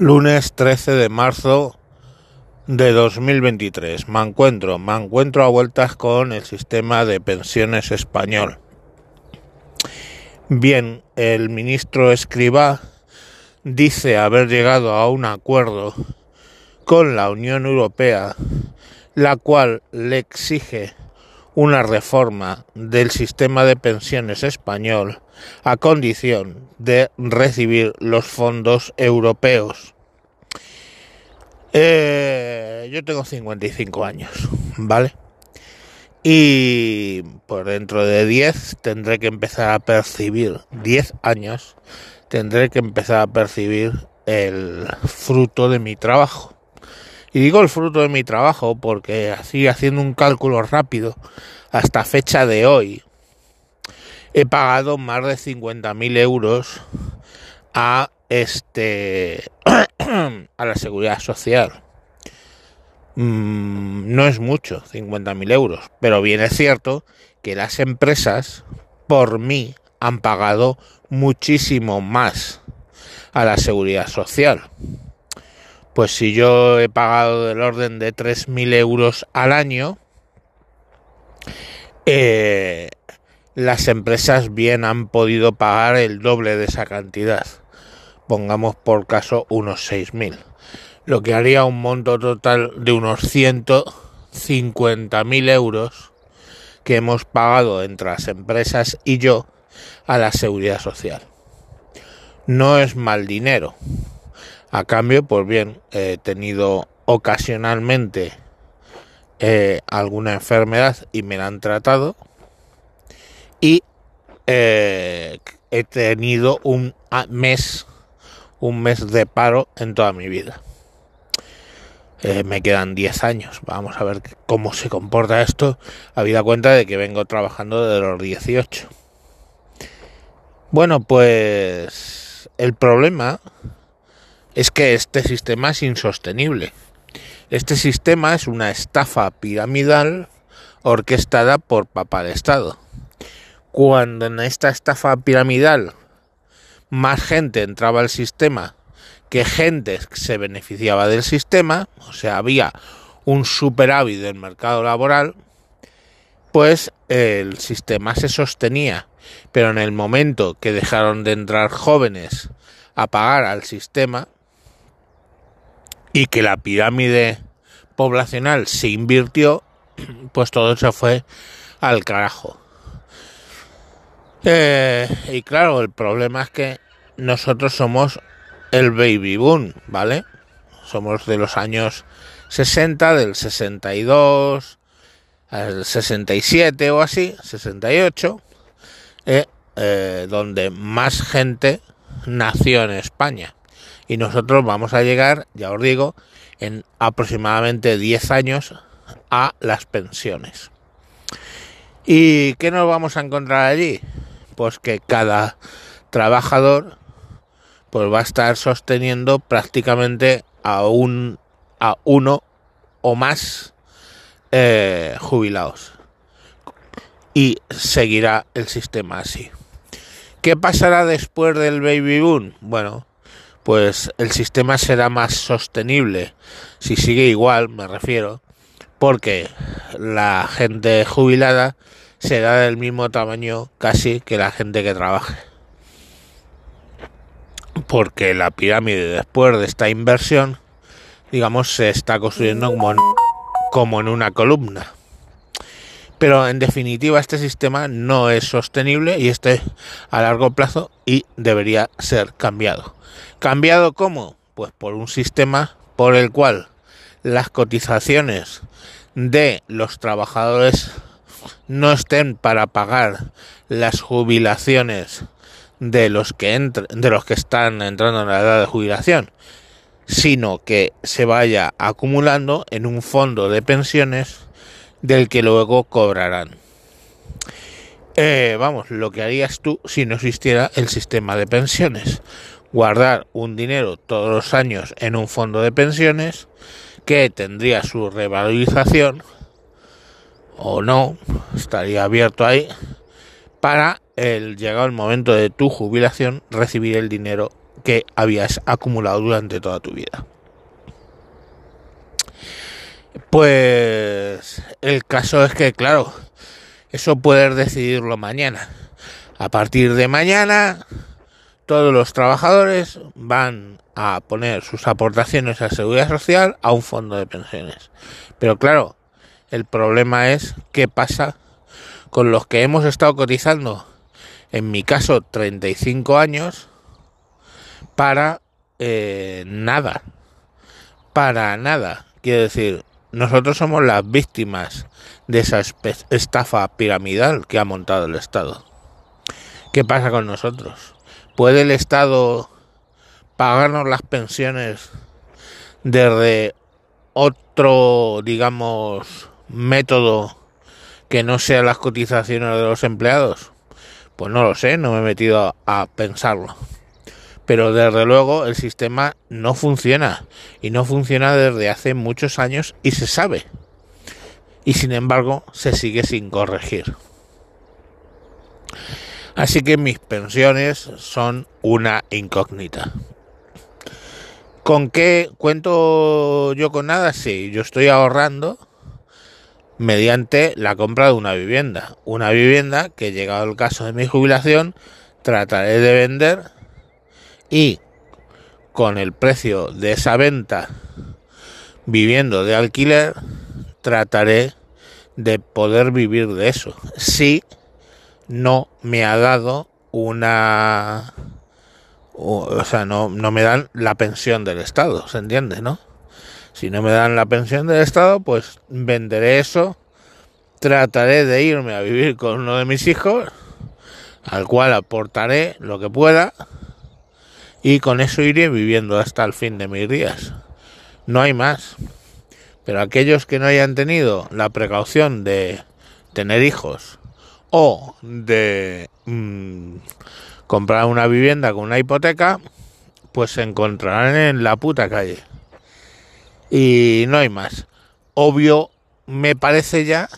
Lunes 13 de marzo de 2023. Me encuentro, me encuentro a vueltas con el sistema de pensiones español. Bien, el ministro Escribá dice haber llegado a un acuerdo con la Unión Europea, la cual le exige una reforma del sistema de pensiones español a condición de recibir los fondos europeos. Eh, yo tengo 55 años, ¿vale? Y por dentro de 10 tendré que empezar a percibir, 10 años, tendré que empezar a percibir el fruto de mi trabajo. Y digo el fruto de mi trabajo porque así haciendo un cálculo rápido, hasta fecha de hoy, he pagado más de 50.000 euros a este a la seguridad social. Mm, no es mucho, 50.000 euros, pero bien es cierto que las empresas por mí han pagado muchísimo más a la seguridad social pues si yo he pagado del orden de 3.000 euros al año, eh, las empresas bien han podido pagar el doble de esa cantidad. Pongamos por caso unos 6.000. Lo que haría un monto total de unos 150.000 euros que hemos pagado entre las empresas y yo a la seguridad social. No es mal dinero a cambio, pues bien, he tenido ocasionalmente eh, alguna enfermedad y me la han tratado. Y eh, he tenido un mes, un mes de paro en toda mi vida. Eh, me quedan 10 años. Vamos a ver cómo se comporta esto, habida cuenta de que vengo trabajando de los 18. Bueno, pues el problema es que este sistema es insostenible. Este sistema es una estafa piramidal orquestada por Papa de Estado. Cuando en esta estafa piramidal más gente entraba al sistema que gente se beneficiaba del sistema, o sea, había un superávit del mercado laboral, pues el sistema se sostenía. Pero en el momento que dejaron de entrar jóvenes a pagar al sistema, y que la pirámide poblacional se invirtió, pues todo eso fue al carajo. Eh, y claro, el problema es que nosotros somos el baby boom, ¿vale? Somos de los años 60, del 62 al 67 o así, 68, eh, eh, donde más gente nació en España y nosotros vamos a llegar, ya os digo, en aproximadamente 10 años a las pensiones. ¿Y qué nos vamos a encontrar allí? Pues que cada trabajador pues va a estar sosteniendo prácticamente a un a uno o más eh, jubilados y seguirá el sistema así. ¿Qué pasará después del baby boom? Bueno, pues el sistema será más sostenible si sigue igual, me refiero, porque la gente jubilada será del mismo tamaño casi que la gente que trabaje. Porque la pirámide después de esta inversión, digamos, se está construyendo como en, como en una columna. Pero en definitiva este sistema no es sostenible y este a largo plazo y debería ser cambiado. ¿Cambiado cómo? Pues por un sistema por el cual las cotizaciones de los trabajadores no estén para pagar las jubilaciones de los que de los que están entrando en la edad de jubilación, sino que se vaya acumulando en un fondo de pensiones del que luego cobrarán. Eh, vamos, lo que harías tú si no existiera el sistema de pensiones. Guardar un dinero todos los años en un fondo de pensiones que tendría su revalorización o no, estaría abierto ahí para el llegado el momento de tu jubilación recibir el dinero que habías acumulado durante toda tu vida. Pues el caso es que, claro, eso puedes decidirlo mañana. A partir de mañana, todos los trabajadores van a poner sus aportaciones a seguridad social a un fondo de pensiones. Pero claro, el problema es qué pasa con los que hemos estado cotizando, en mi caso 35 años, para eh, nada. Para nada. Quiero decir, nosotros somos las víctimas de esa estafa piramidal que ha montado el Estado. ¿Qué pasa con nosotros? ¿Puede el Estado pagarnos las pensiones desde otro, digamos, método que no sea las cotizaciones de los empleados? Pues no lo sé, no me he metido a pensarlo pero desde luego el sistema no funciona y no funciona desde hace muchos años y se sabe y sin embargo se sigue sin corregir. Así que mis pensiones son una incógnita. ¿Con qué cuento yo con nada? Sí, yo estoy ahorrando mediante la compra de una vivienda. Una vivienda que llegado el caso de mi jubilación trataré de vender y con el precio de esa venta viviendo de alquiler trataré de poder vivir de eso. Si no me ha dado una o sea no, no me dan la pensión del estado se entiende no si no me dan la pensión del estado pues venderé eso trataré de irme a vivir con uno de mis hijos al cual aportaré lo que pueda y con eso iré viviendo hasta el fin de mis días. No hay más. Pero aquellos que no hayan tenido la precaución de tener hijos o de mm, comprar una vivienda con una hipoteca, pues se encontrarán en la puta calle. Y no hay más. Obvio, me parece ya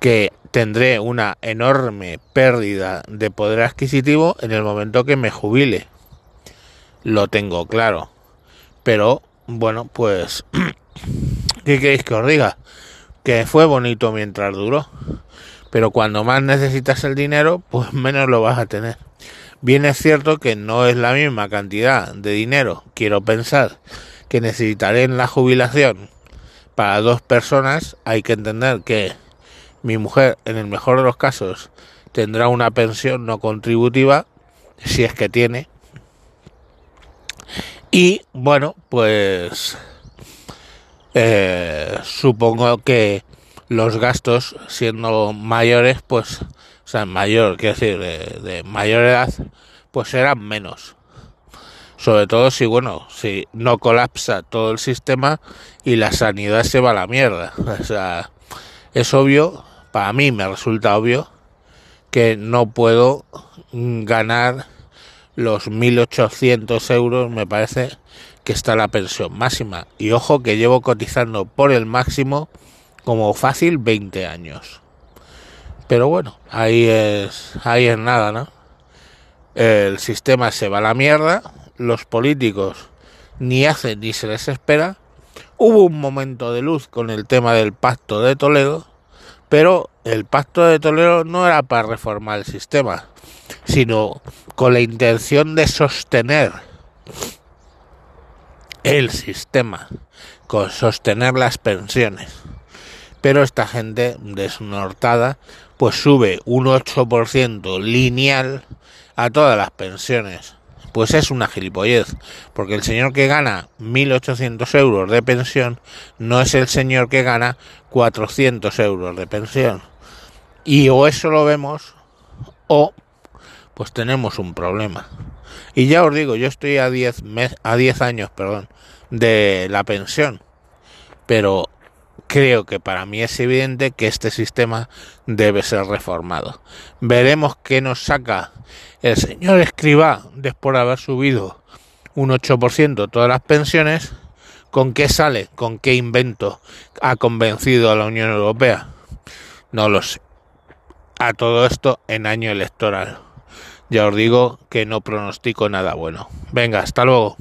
que tendré una enorme pérdida de poder adquisitivo en el momento que me jubile lo tengo claro. Pero bueno, pues, ¿qué queréis que os diga? Que fue bonito mientras duró. Pero cuando más necesitas el dinero, pues menos lo vas a tener. Bien es cierto que no es la misma cantidad de dinero, quiero pensar, que necesitaré en la jubilación para dos personas. Hay que entender que mi mujer, en el mejor de los casos, tendrá una pensión no contributiva, si es que tiene, y bueno, pues eh, supongo que los gastos siendo mayores, pues, o sea, mayor, quiero decir, de, mayor edad, pues serán menos. Sobre todo si, bueno, si no colapsa todo el sistema y la sanidad se va a la mierda. O sea, es obvio, para mí me resulta obvio, que no puedo ganar los 1.800 euros me parece que está la pensión máxima. Y ojo que llevo cotizando por el máximo como fácil 20 años. Pero bueno, ahí es, ahí es nada, ¿no? El sistema se va a la mierda, los políticos ni hacen ni se les espera. Hubo un momento de luz con el tema del pacto de Toledo, pero el pacto de Toledo no era para reformar el sistema, sino con la intención de sostener el sistema, con sostener las pensiones. Pero esta gente desnortada pues sube un 8% lineal a todas las pensiones. Pues es una gilipollez, porque el señor que gana 1.800 euros de pensión no es el señor que gana 400 euros de pensión. Y o eso lo vemos o pues tenemos un problema. Y ya os digo, yo estoy a 10 a 10 años, perdón, de la pensión. Pero creo que para mí es evidente que este sistema debe ser reformado. Veremos qué nos saca el señor Escribá después de haber subido un 8% todas las pensiones. ¿Con qué sale? ¿Con qué invento ha convencido a la Unión Europea? No lo sé. A todo esto en año electoral ya os digo que no pronostico nada bueno. Venga, hasta luego.